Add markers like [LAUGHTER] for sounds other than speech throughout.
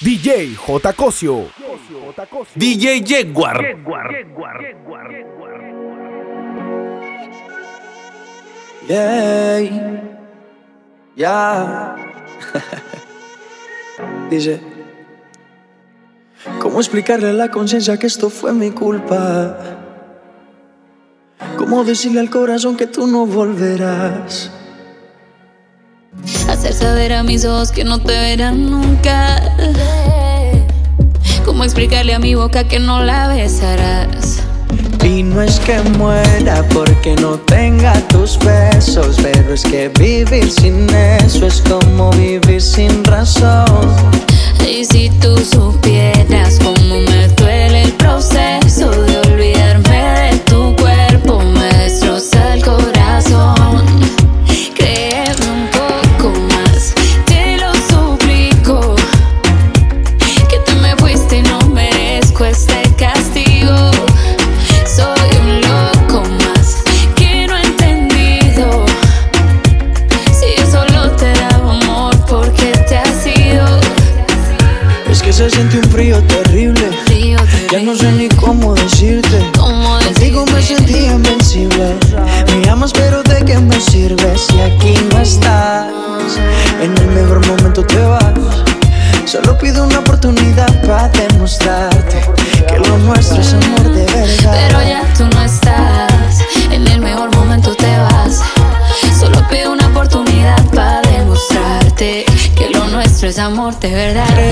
DJ J. Cosio. DJ Jaguar. Yeah. Yeah. [LAUGHS] Dice, ¿cómo explicarle a la conciencia que esto fue mi culpa? ¿Cómo decirle al corazón que tú no volverás? Hacer saber a mis ojos que no te verán nunca. ¿Cómo explicarle a mi boca que no la besarás? Y no es que muera porque no tenga tus besos, pero es que vivir sin eso es como vivir sin razón. Y si tú supieras cómo me duele el proceso. de verdad.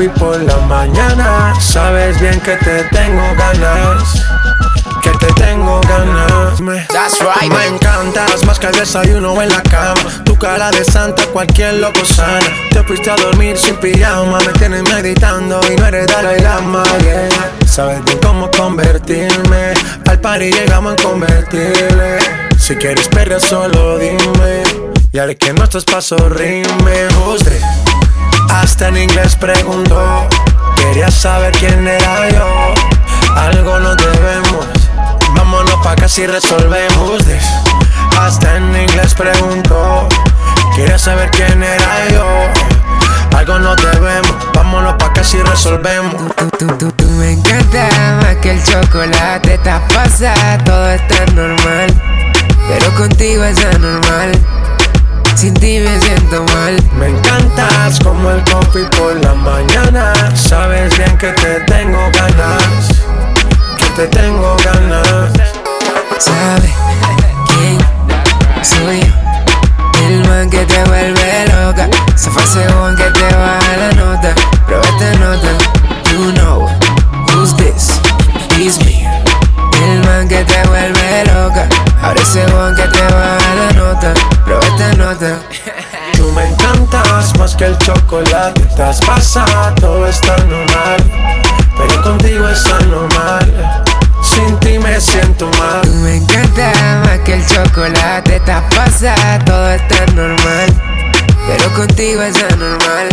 coffee por la mañana. Sabes bien que te tengo ganas. Que te tengo ganas. Me, That's right. me encantas más que el desayuno en la cama. Tu cara de santa, cualquier loco sana. Te fuiste a dormir sin pijama. Me tienes meditando y no eres Dalai Lama. Sabes bien cómo convertirme. Al par y llegamos a convertirle. Si quieres perder, solo dime. Y haré que nuestros pasos rimen. Usted. Hasta en inglés preguntó, quería saber quién era yo. Algo nos debemos, vámonos pa' acá si resolvemos. Hasta en inglés preguntó, quería saber quién era yo. Algo nos debemos, vámonos pa' acá si resolvemos. Tú, me encanta más que el chocolate, estás pasa, todo está normal. Pero contigo es anormal. Sin ti me siento mal. Me encantas como el coffee por la mañana. Sabes bien que te tengo ganas. Que te tengo ganas. ¿Sabes quién soy yo? El man que te vuelve loca. Se fue según que te baja la nota. Prueba esta nota. You know who's this. It's me. El man que te vuelve loca. Ahora ese que te baja la nota, prueba esta nota. [LAUGHS] Tú me encantas más que el chocolate, estás pasada, todo está normal. Pero contigo es anormal, sin ti me siento mal. Tú me encantas más que el chocolate, estás pasada, todo está normal. Pero contigo es anormal.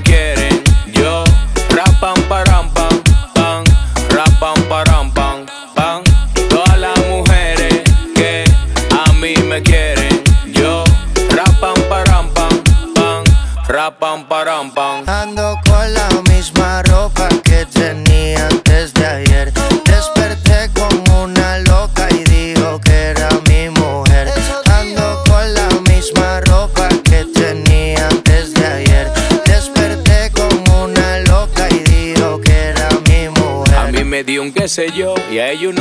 again.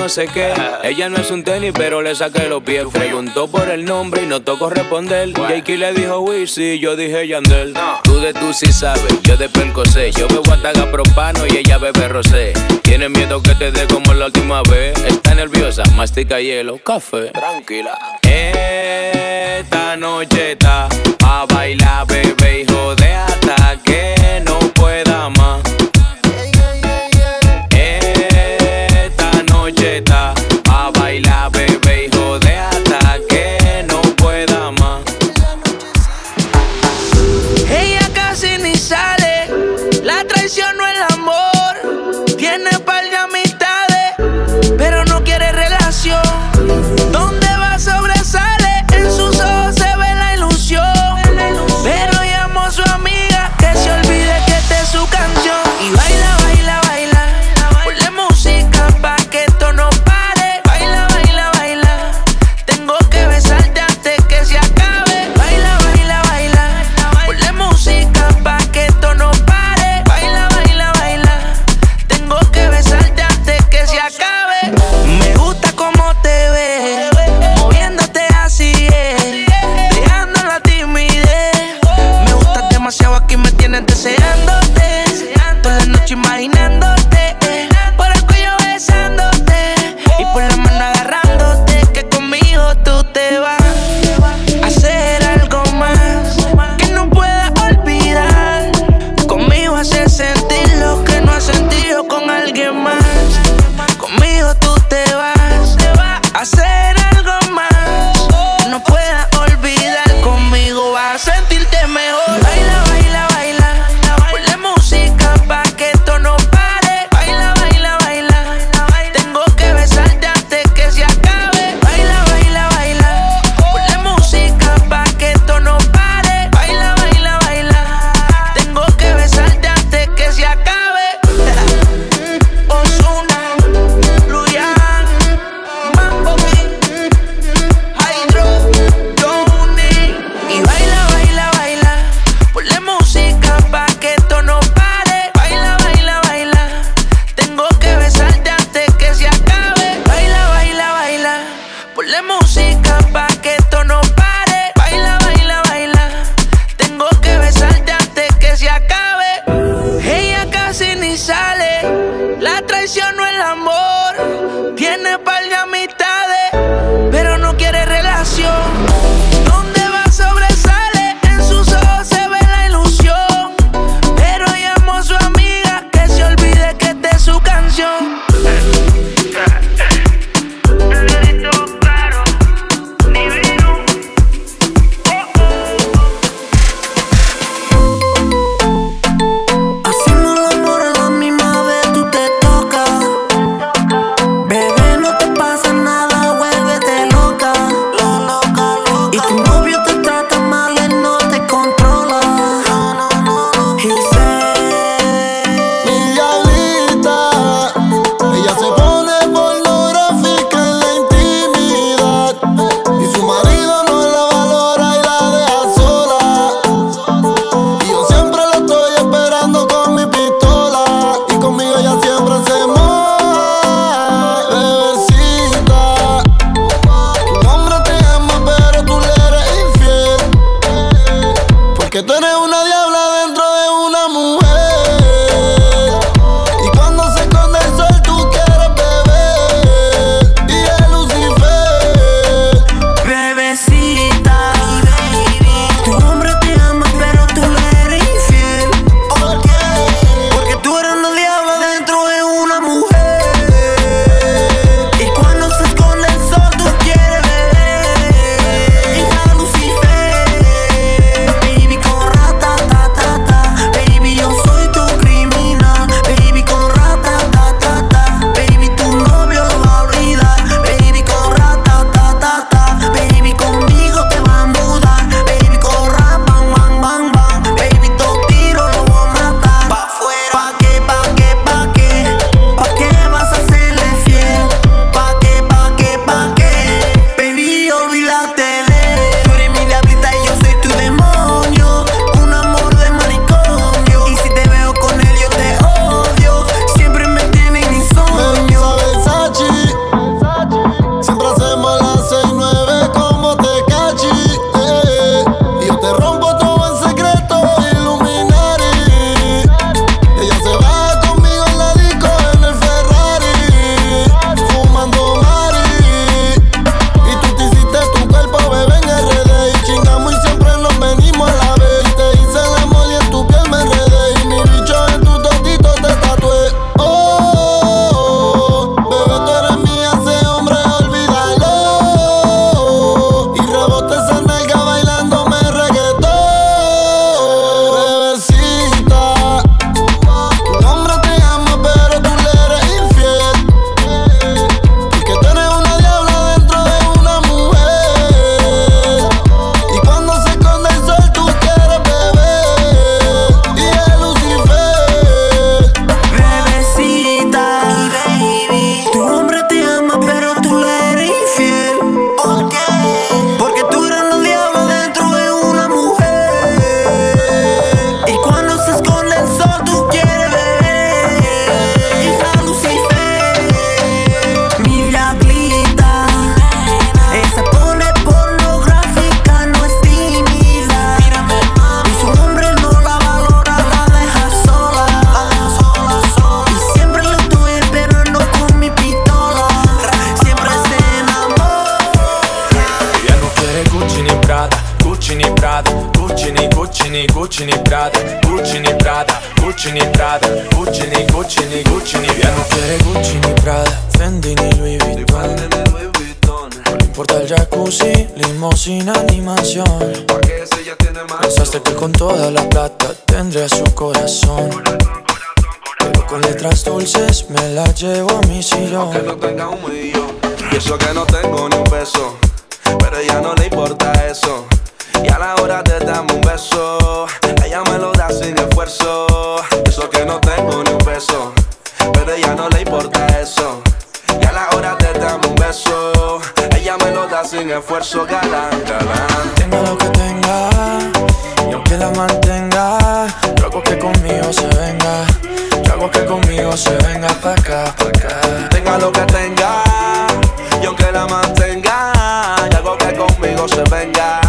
No sé qué. Ella no es un tenis, pero le saqué los pies. Preguntó por el nombre y no tocó responder. Jakey le dijo Wizzy, yo dije Yandel. Tú de tú sí sabes, yo de sé. Yo bebo ataga propano y ella bebe rosé. Tiene miedo que te dé como la última vez. Está nerviosa, mastica hielo, café. Tranquila. Esta noche está a bailar, bebé, hijo de hasta toda la plata tendría su corazón Pero con letras dulces me la llevo a mi sillón Que no tenga un millón Y eso que no tengo ni un peso Pero a ella no le importa eso y a la hora de darme un beso, ella me lo da sin esfuerzo. Eso que no tengo ni un peso, pero ella no le importa eso. Y a la hora de darme un beso, ella me lo da sin esfuerzo, galán, galán. Tenga lo que tenga, y aunque la mantenga, luego que conmigo se venga. Yo hago que conmigo se venga pa' acá, pa' acá. Tenga lo que tenga, y aunque la mantenga, y hago que conmigo se venga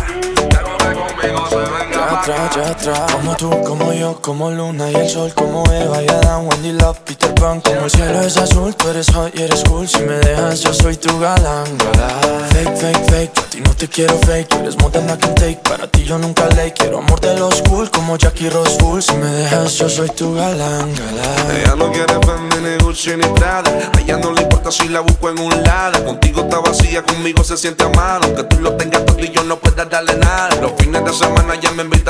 atrás, ya atrás. Como tú, como yo, como Luna y el sol, como Eva y Adam, Wendy Love, Peter Pan. Como el cielo es azul, tú eres hot y eres cool. Si me dejas, yo soy tu galán. Fake, fake, fake, a ti no te quiero fake. Tú eres more than I can take, para ti yo nunca le quiero amor de los cool, como Jackie Rose Full. Si me dejas, yo soy tu galán, galán. Ella no quiere Fendi ni Gucci ni Prada. A ella no le importa si la busco en un lado. Contigo está vacía, conmigo se siente amado. Aunque tú lo tengas todo y yo no pueda darle nada. Los fines de semana ya me invita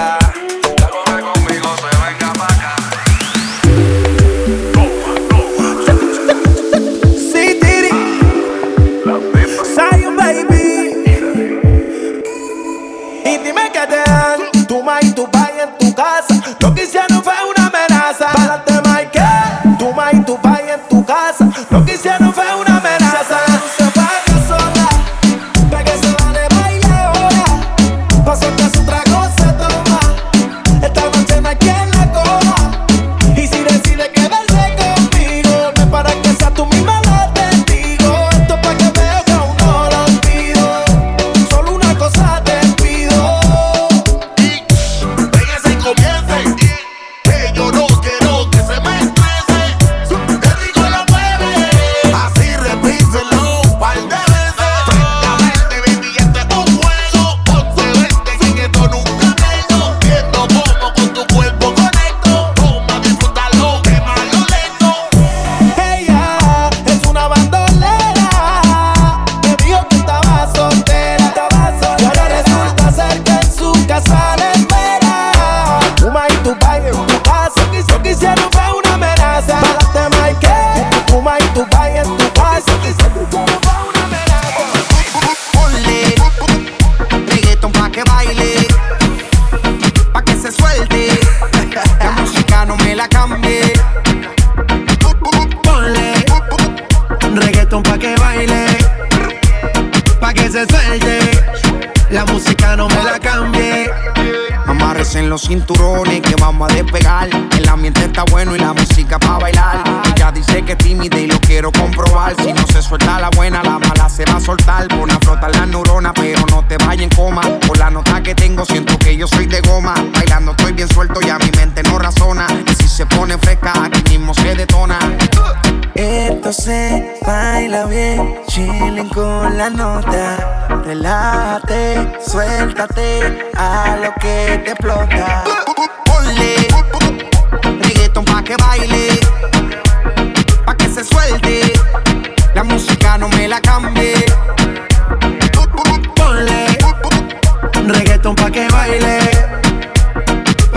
Lo que hicieron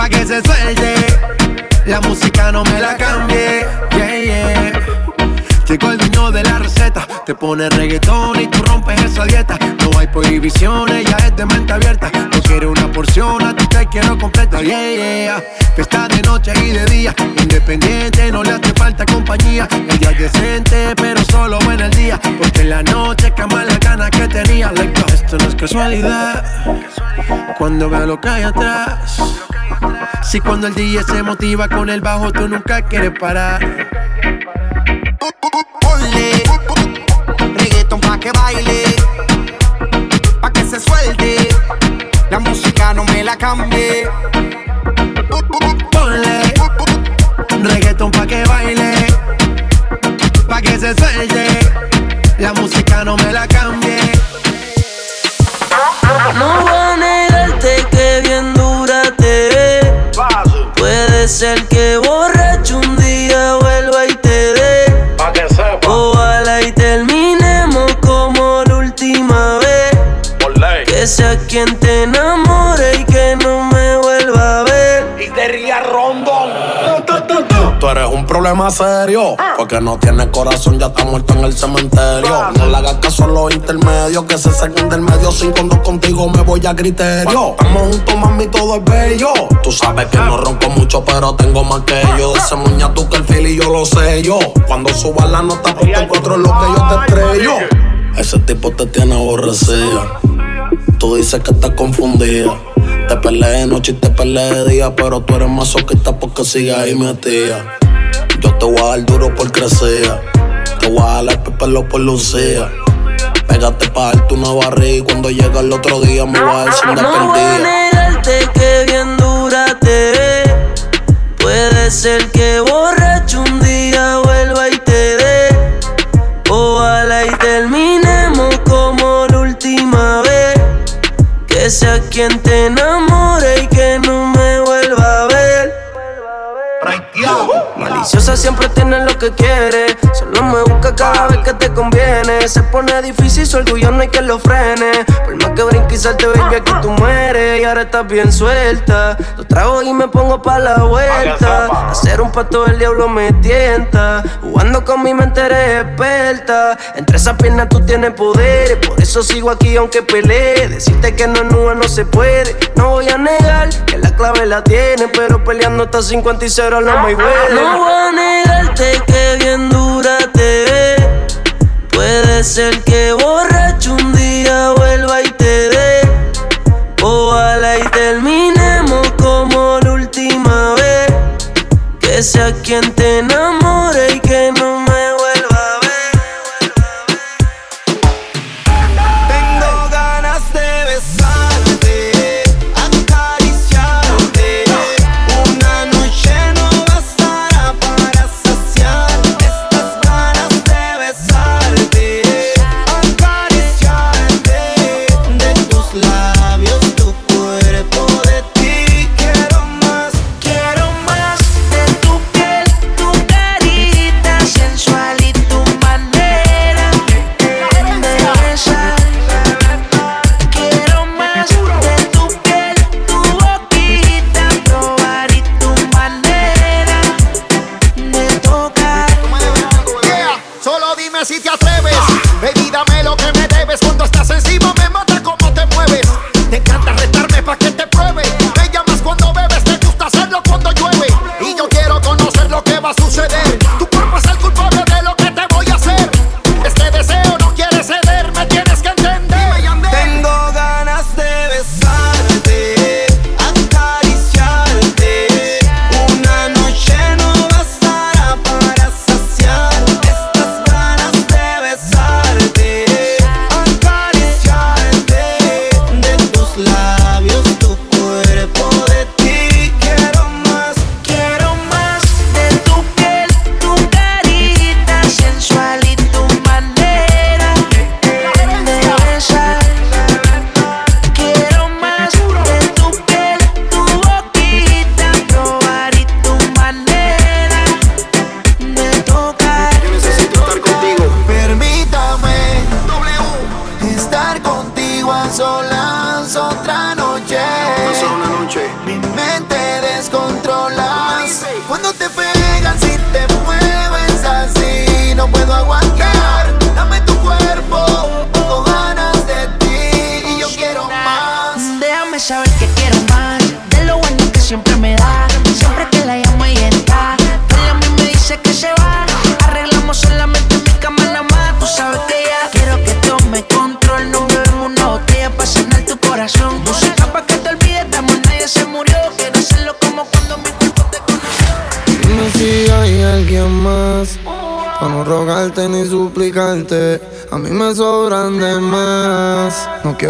que se suelte. La música no me la cambie. Yeah, yeah. Llegó el dueño de la receta, te pone reggaetón y tú rompes esa dieta. No hay prohibiciones, ya es de mente abierta. No quiero una porción, a ti te quiero completa. Yeah, yeah. Fiesta de noche y de día, independiente, no le hace falta compañía. Ella es decente, pero solo en el día. Porque en la noche cama las ganas que tenía. Esto no es casualidad. Cuando veo lo que hay atrás. Si cuando el DJ se motiva con el bajo, tú nunca quieres parar. Ponle reggaeton pa' que baile, pa' que se suelte. La música no me la cambie. Ponle reggaeton pa' que baile, pa' que se suelte. La música no me la cambie. No voy a negarte que bien dura te Puede ser que Que sea quien te enamore y que no me vuelva a ver. Y te ría rondón. Tú eres un problema serio. Porque no tienes corazón, ya está muerto en el cementerio. No le hagas caso a los intermedios. Que se saquen del medio. Sin cuando contigo me voy a criterio. Estamos juntos, mami, todo es bello. Tú sabes que no ronco mucho, pero tengo más que yo. De ese muña tú que el feel y yo lo sé yo. Cuando subas la nota, te encuentro lo que yo te estrello. Ese tipo te tiene aborrecida. Tú dices que estás confundida. Te peleé de noche y te peleé de día, pero tú eres masoquista porque sigues ahí metida. Yo te voy a dar duro por crecer. Te voy a dar el pelo por lucía. Pégate pa' darte una barriga y cuando llega el otro día me voy a decir de No voy a perdida. negarte que bien dura te. Puede ser que borracho un día Que sea quien te enamore y que no me vuelva a ver. Maliciosa siempre tiene lo que quiere. Solo me busca cada vez que te conviene. Se pone difícil, su orgullo no hay que lo frene. Por más que brinque y salte, baby, aquí tú mueres. Y ahora estás bien suelta. Lo trago y me pongo pa' la vuelta. Hacer un pato el diablo me tienta. Jugando con mi mente eres experta. Entre esas piernas tú tienes poder. Por eso sigo aquí aunque pelee. Decirte que no es nua no se puede. No voy a negar que la clave la tiene. Pero peleando hasta 50 y 0 no me huele. No voy a negarte que bien dura Puede ser que borracho un día vuelva y te dé. Ojalá y terminemos como la última vez. Que sea quien te enamore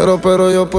quiero pero yo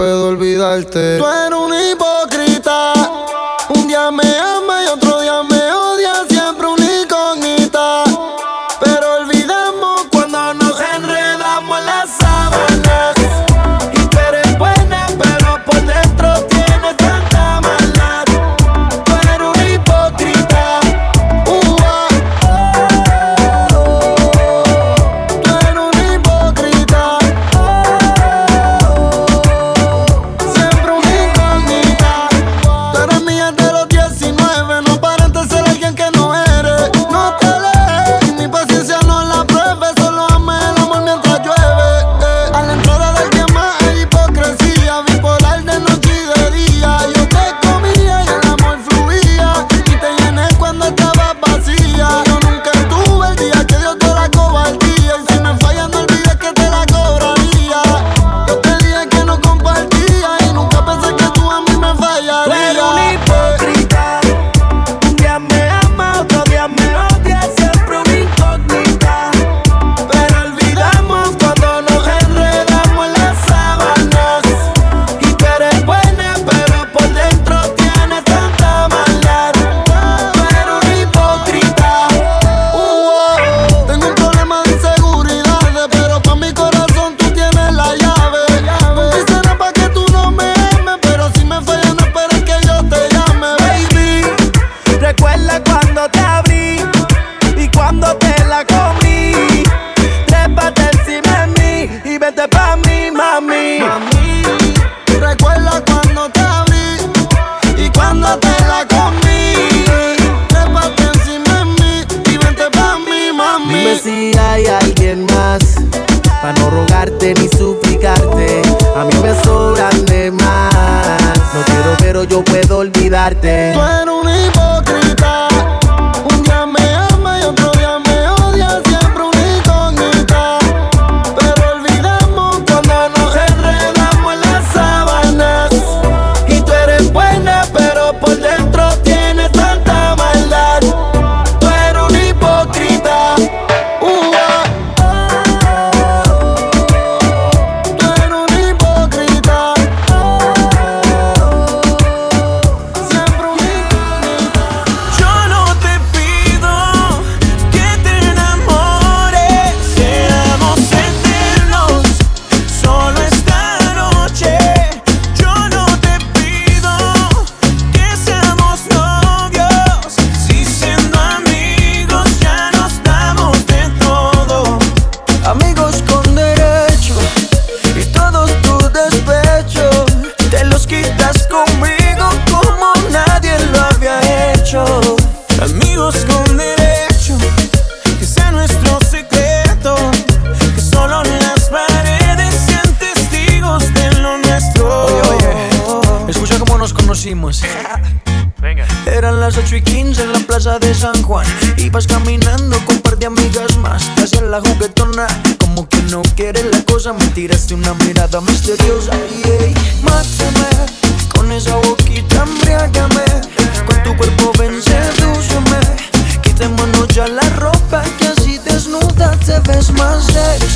te ves más sexy.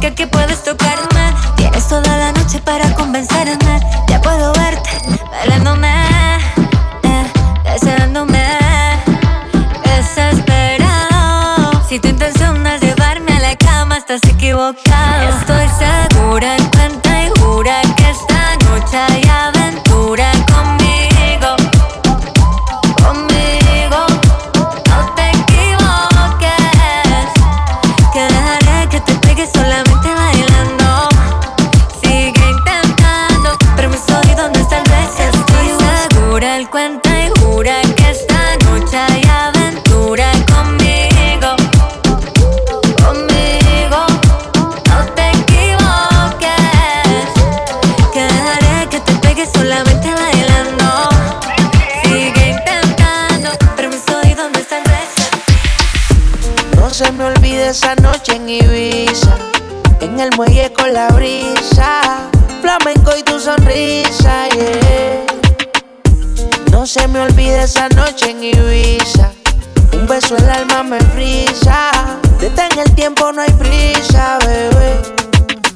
Que puedes tocarme. Tienes toda la esa noche en Ibiza, un beso el alma me frisa, detén el tiempo, no hay prisa, bebé.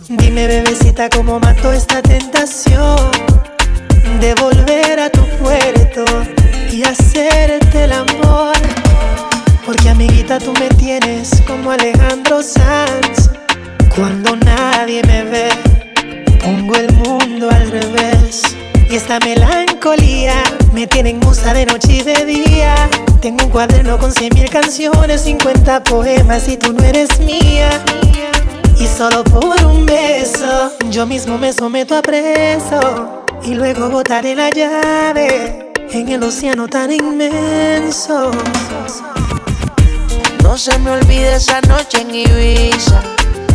Dime, bebecita, cómo mato esta tentación de volver a tu puerto y hacerte el amor. Porque, amiguita, tú me tienes como Alejandro Sanz. Cuando nadie me ve, pongo el mundo al revés. Y esta melancolía me tiene en musa de noche y de día. Tengo un cuaderno con cien mil canciones, 50 poemas y tú no eres mía. Y solo por un beso, yo mismo me someto a preso. Y luego botaré la llave en el océano tan inmenso. No se me olvide esa noche en Ibiza,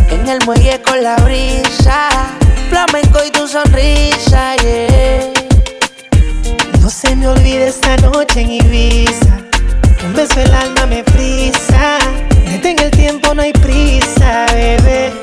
en el muelle con la brisa, flamenco y tu sonrisa, yeah. No se me olvide esta noche en Ibiza. Un beso el alma me frisa. Detén el tiempo, no hay prisa, bebé.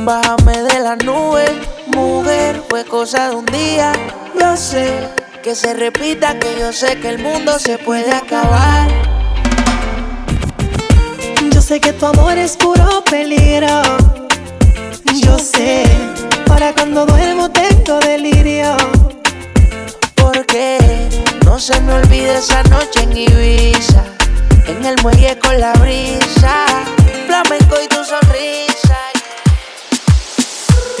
Bájame de la nube, mujer, fue cosa de un día. Yo sé que se repita, que yo sé que el mundo se puede acabar. Yo sé que tu amor es puro peligro. Yo sé, para cuando duermo tengo delirio. Porque no se me olvide esa noche en Ibiza, en el muelle con la brisa, flamenco y tu sonrisa.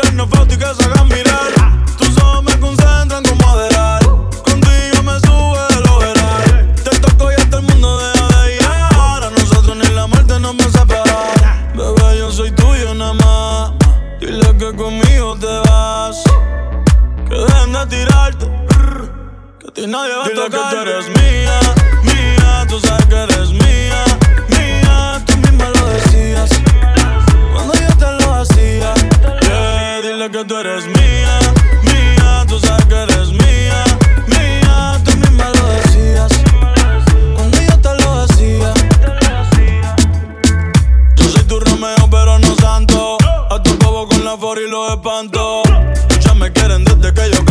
Tirarnos fotos y que se hagan mirar. Tus ojos me concentran como adelar. Contigo me sube el overall. Te toco y hasta el mundo deja de ir. Ahora nosotros ni la muerte nos va a separar. Bebé, yo soy tuyo nada más. Dile que conmigo te vas. Que dejen de tirarte. Que a ti nadie va a Dile que tú eres mía, mía. Tú sabes que eres mía. Tú eres mía, mía. Tú sabes que eres mía, mía. Tú misma lo decías. Cuando yo te lo hacía. Yo soy tu Romeo, pero no santo. A tu bobo con la for y los espanto. Ya me quieren desde que yo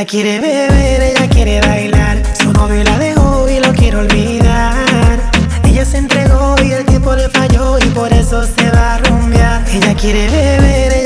Ella quiere beber, ella quiere bailar. Su novio la dejó y lo quiere olvidar. Ella se entregó y el tipo le falló y por eso se va a rumbear. Ella quiere beber,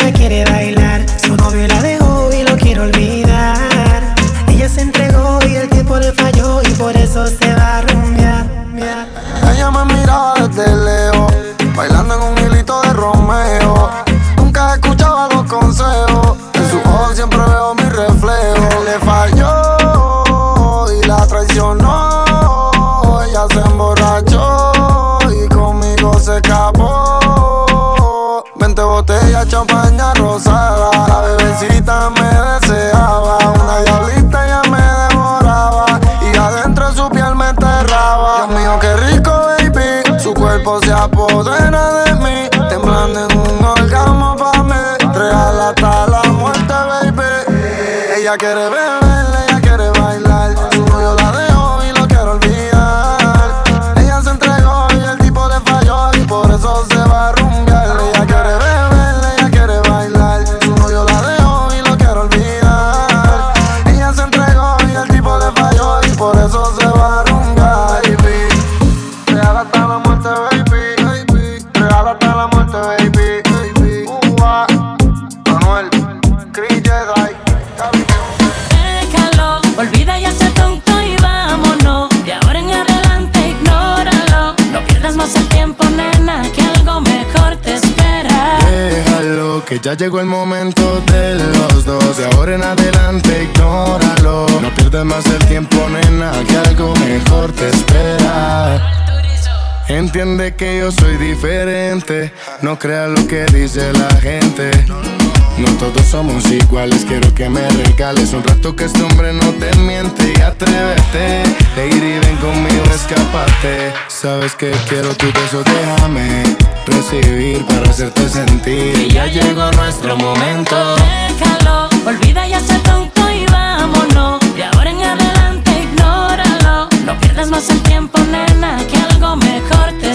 Ya llegó el momento de los dos. De ahora en adelante, ignóralo. No pierdas más el tiempo, nena, que algo mejor te espera. Entiende que yo soy diferente. No creas lo que dice la gente. No todos somos iguales, quiero que me regales un rato que este hombre no te miente y atrévete. Lady, ven conmigo, escápate. Sabes que quiero tu beso, déjame recibir para hacerte sentir. Y ya llegó nuestro momento. Déjalo, olvida ya ese tonto y vámonos. De ahora en adelante, ignóralo. No pierdas más el tiempo, nena, que algo mejor te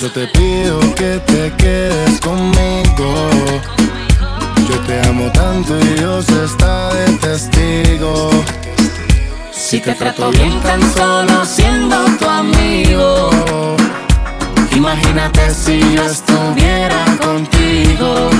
Yo te pido que te quedes conmigo. Yo te amo tanto y Dios está de testigo. Si te trato bien tan solo siendo tu amigo. Imagínate si yo estuviera contigo.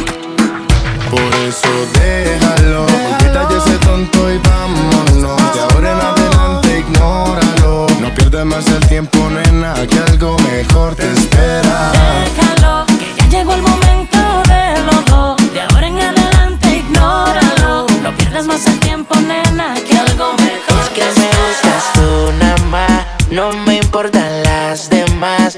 Por eso déjalo, déjalo. quítate ese tonto y vámonos. De ahora en adelante ignóralo. No pierdas más el tiempo, nena, que algo mejor te espera. Déjalo, que ya llegó el momento de los dos. De ahora en adelante ignóralo. No pierdas más el tiempo, nena, que algo mejor Que me gustas tú nada más, no me importan las demás.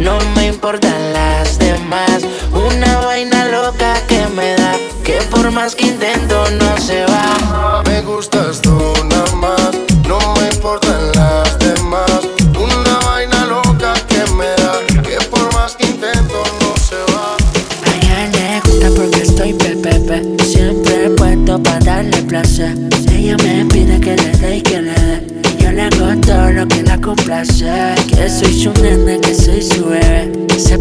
No me importan las demás. Una vaina loca que me da, que por más que intento no se va. Me gustas tú nada más, no me importan las demás. Una vaina loca que me da, que por más que intento no se va. A ella le gusta porque estoy pepepe. Siempre puesto para darle placer. Ella me pide que le dé y que le dé. Y yo le hago todo lo que la complace. Que soy su nene,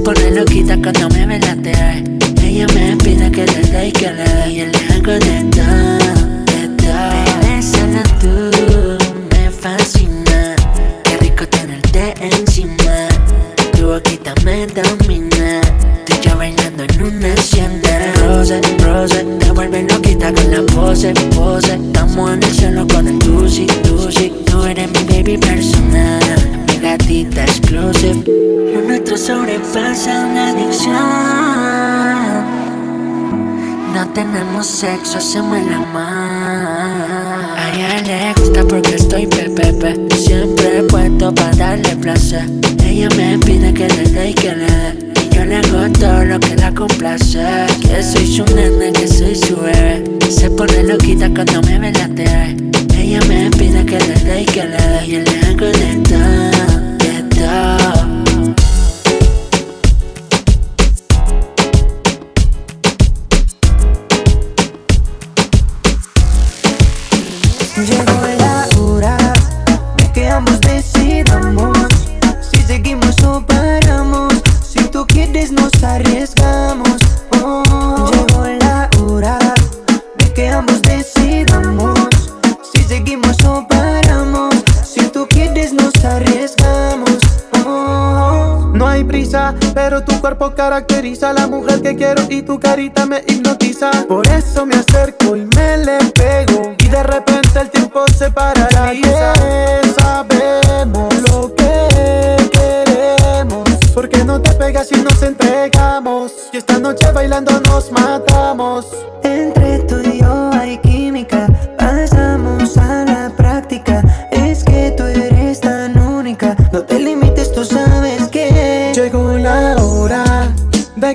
pone loquita cuando me ve la TV. Ella me pide que le dé y que le dé. Y yo le hago de sexo, hacemos el amor.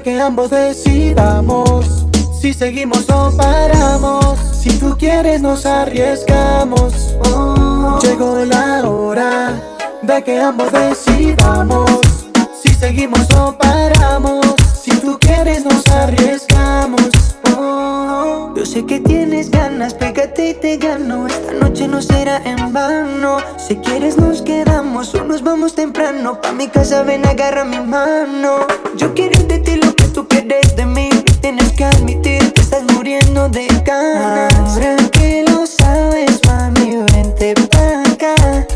Que ambos decidamos si seguimos o paramos. Si tú quieres nos arriesgamos. Oh, Llegó la hora de que ambos decidamos si seguimos o paramos. Si tú quieres nos arriesgamos. Oh, Yo sé que tienes ganas, pégate y te gano. Esta noche no será en vano. Si quieres nos quedamos o nos vamos temprano. Pa' mi casa ven, agarra mi mano. Yo quiero de que admitir que estás muriendo de ganas. Ahora que lo sabes, mami, vente pa' acá.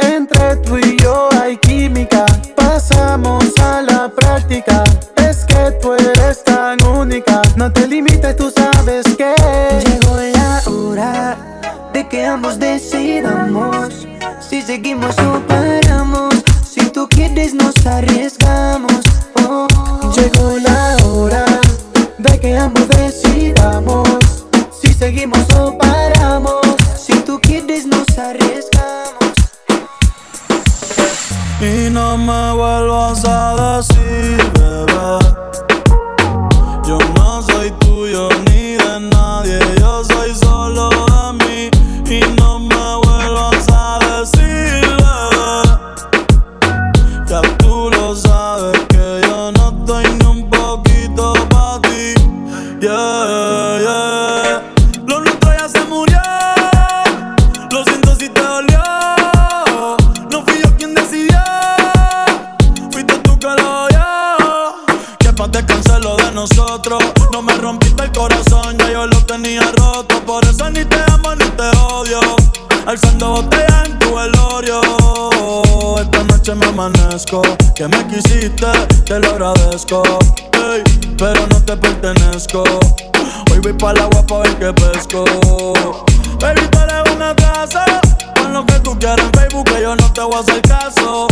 Entre tú y yo hay química, pasamos a la práctica. Es que tú eres tan única, no te limites, tú sabes que Llegó la hora de que ambos decidamos si seguimos o paramos. Si tú quieres nos arriesgamos. paso.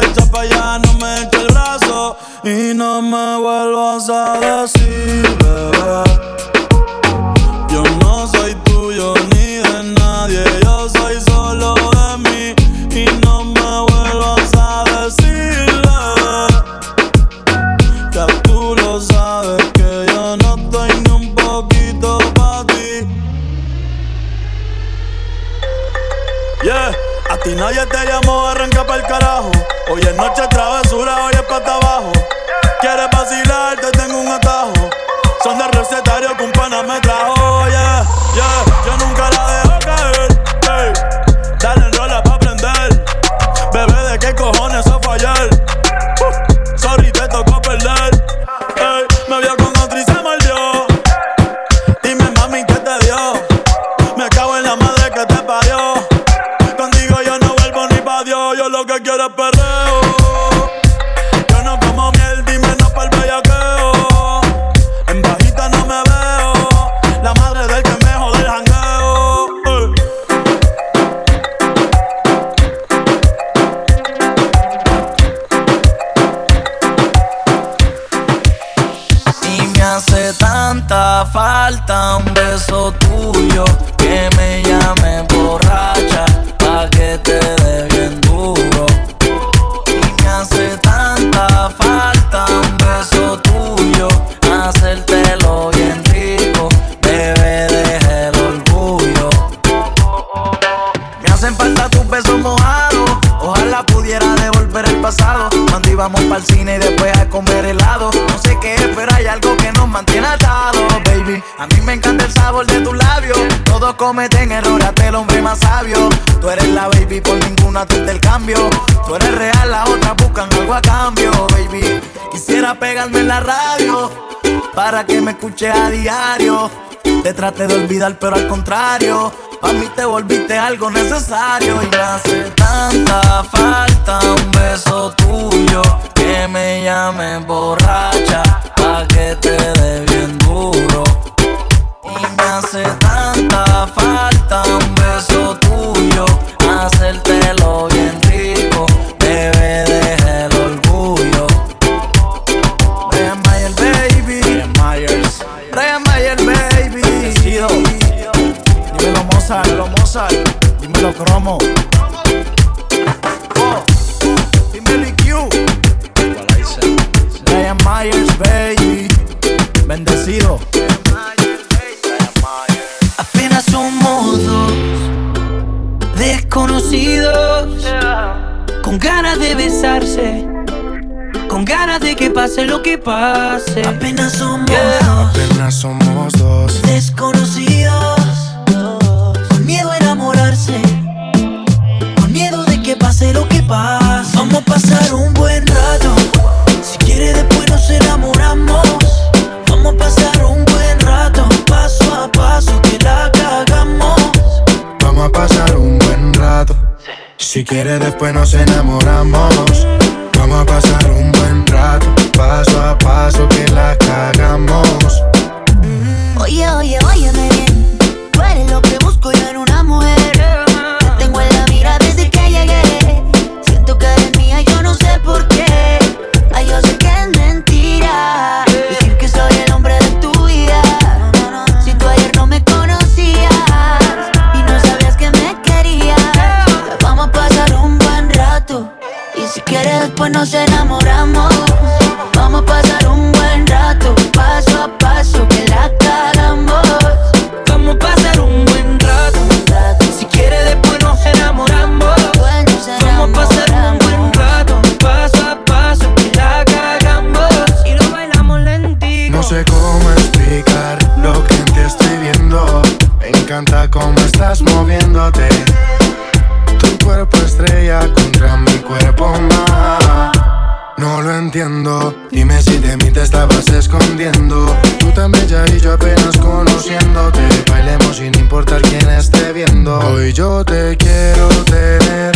Echa pa' allá, no me eche el brazo. Y no me vuelvas a decir, bebé. en la radio para que me escuche a diario. Te traté de olvidar, pero al contrario, para mí te volviste algo necesario. Y me hace tanta falta un beso tuyo que me llame borracha, pa' que esté viendo. Hoy yo te quiero tener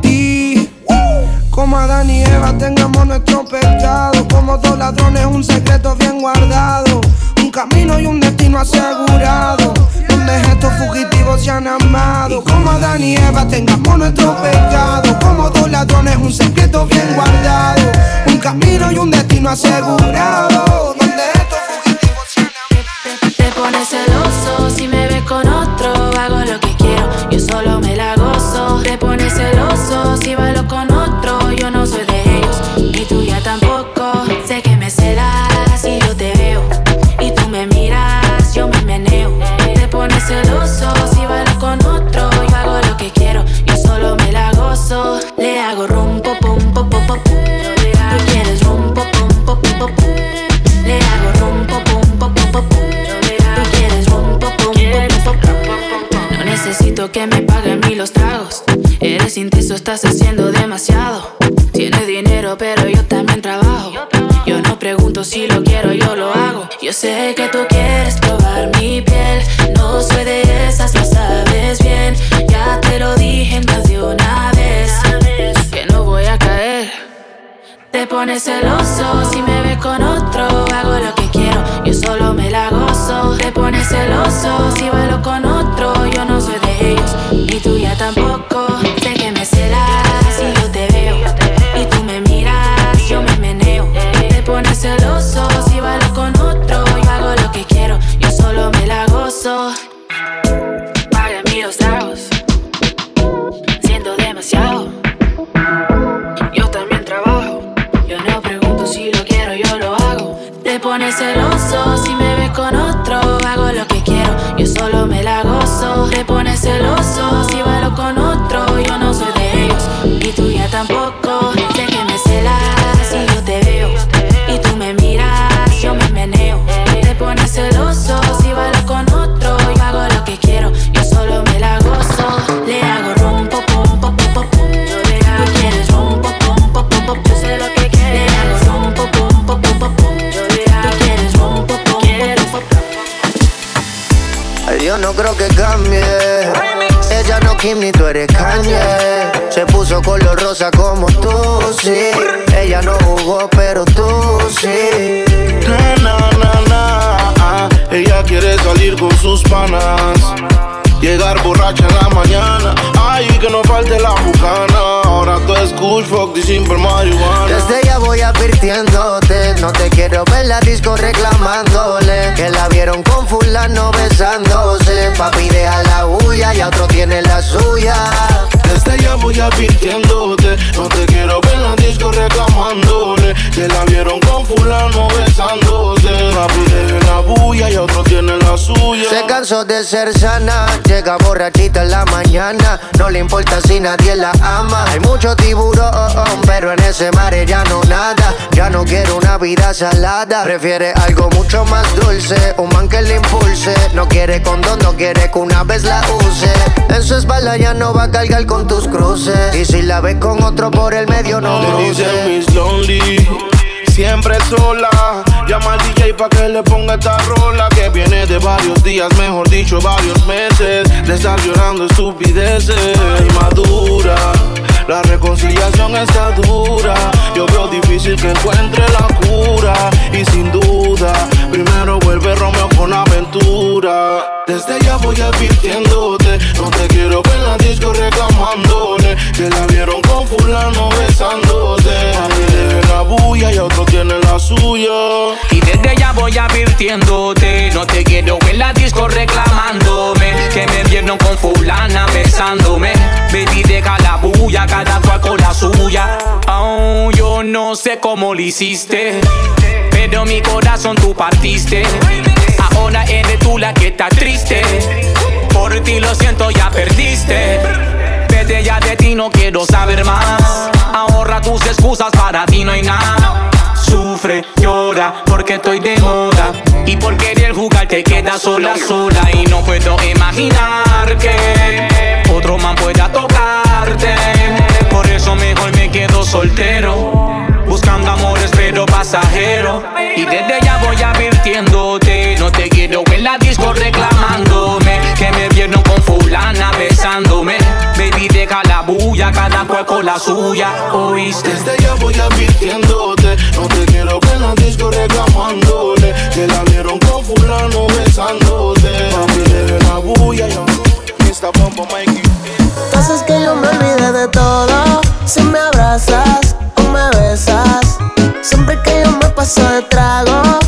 Como Adán y Eva tengamos nuestro pecado. Como dos ladrones, un secreto bien guardado. Un camino y un destino asegurado. Donde estos fugitivos se han amado. Como Adán y Eva tengamos nuestro pecado. Como dos ladrones, un secreto bien guardado. Un camino y un destino asegurado. Donde estos fugitivos se han amado. Te pones celoso si me ves con otro. Hago lo que quiero, yo solo me la gozo. Te pones celoso si bailo con. Yo no soy de ellos, ni tú ya tampoco. Sé que me celas y yo te veo. Y tú me miras, yo me meneo. Te pones celoso si bailo con otro. Yo hago lo que quiero, yo solo me la gozo. Le hago rum, pum, pum, pum, pum. Tú quieres rum, pum. Le hago rum, pum. Tú quieres rum, pum. No necesito que me paguen mí los tragos. Eres intenso, estás haciendo demasiado. Pero yo también trabajo. Yo no pregunto si lo quiero, yo lo hago. Yo sé que tú quieres probar mi piel. No soy de esas, lo sabes bien. Ya te lo dije más de una vez. Que no voy a caer. Te pones celoso si me ves con otro. Hago lo que quiero, yo solo me la gozo. Te pones celoso si bailo con otro. Yo no soy de ellos, ni tú ya tampoco. Creo que cambie. Ella no Kim ni tú eres Kanye. Se puso color rosa como tú, sí. Ella no jugó, pero tú sí. Na, na, na, ah, Ella quiere salir con sus panas. Llegar borracha en la mañana. Ay, que no falte la bucana. Ahora tú es kush, fuck simple marihuana. Desde ya voy advirtiéndote, no te quiero ver la disco reclamándole que la vieron con fulano besándose. Papi deja la huya y a otro tiene la suya. Desde ya voy advirtiéndote No te quiero ver en la disco reclamándole Que la vieron con fulano besándose Papi deje la bulla y otro tiene la suya Se cansó de ser sana, llega borrachita en la mañana. No le importa si nadie la ama. Hay mucho tiburón, pero en ese mar ya no nada. Ya no quiere una vida salada. Prefiere algo mucho más dulce, un man que le impulse. No quiere condón, no quiere que una vez la use. En su espalda ya no va a cargar con tus cruces. Y si la ves con otro por el medio, no cruces. Miss Lonely Siempre sola, llama al DJ pa' que le ponga esta rola Que viene de varios días, mejor dicho varios meses. De estar llorando estupideces Madura, la reconciliación está dura. Yo veo difícil que encuentre la cura. Y sin duda, primero vuelve Romeo con aventura. Desde ya voy No te quiero ver en la disco reclamándole. Que la vieron con fulano besándose. Tiene la bulla y otro tiene la suya. Y desde ya voy advirtiéndote No te quiero en la disco reclamándome. Que me vieron con fulana besándome. Baby deja la bulla, cada cual con la suya. Oh, yo no sé cómo lo hiciste Pero mi corazón tú partiste. Ahora eres tú la que está triste Por ti lo siento, ya perdiste. Vete ya de ti, no quiero saber más. Ahorra tus excusas, para ti no hay nada. Sufre, llora, porque estoy de moda. Y por querer jugar te quedas sola, sola. Y no puedo imaginar que Otro man pueda tocarte. Por eso mejor me quedo soltero. Buscando amores pero pasajero. Y desde ya voy advirtiéndote con la suya ¿Oíste? Desde ya voy advirtiéndote No te quiero ver en la disco reclamándole Que la vieron con fulano besándose Papi deje la bulla y Mr. Pompo Mikey Cosas que yo me olvidé de todo. Si me abrazas o me besas. Siempre que yo me paso de trago,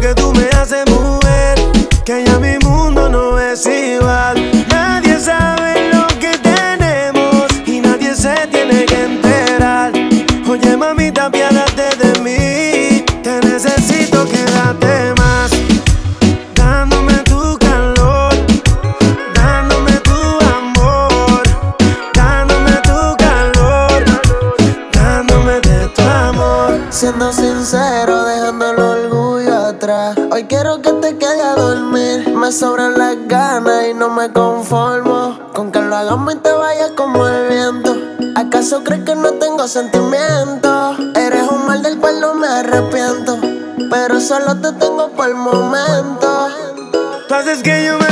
que tú me haces mover. Que ya mi mundo no es igual. Nadie sabe lo que tenemos y nadie se tiene que enterar. Oye, mamita, apiádate me conformo con que lo hagamos y te vaya como el viento. ¿Acaso crees que no tengo sentimientos? Eres un mal del cual no me arrepiento, pero solo te tengo por el momento. Que yo me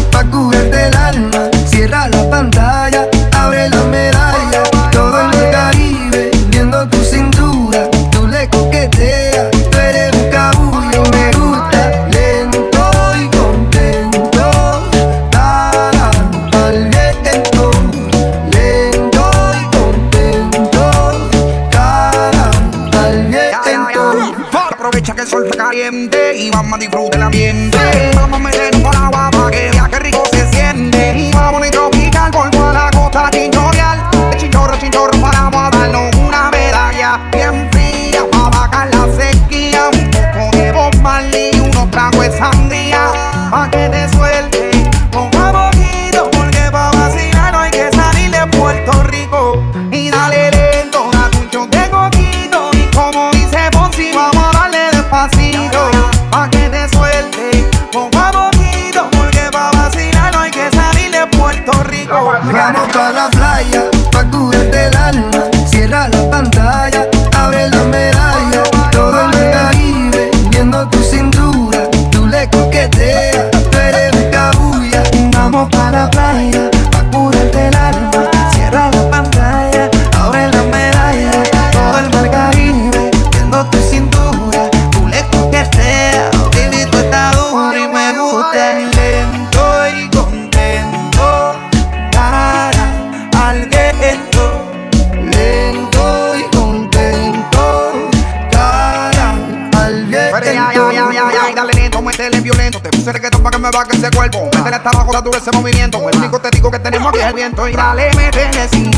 con la dureza ese movimiento. Pues, el único te digo que tenemos aquí es el viento. Y dale, métele sin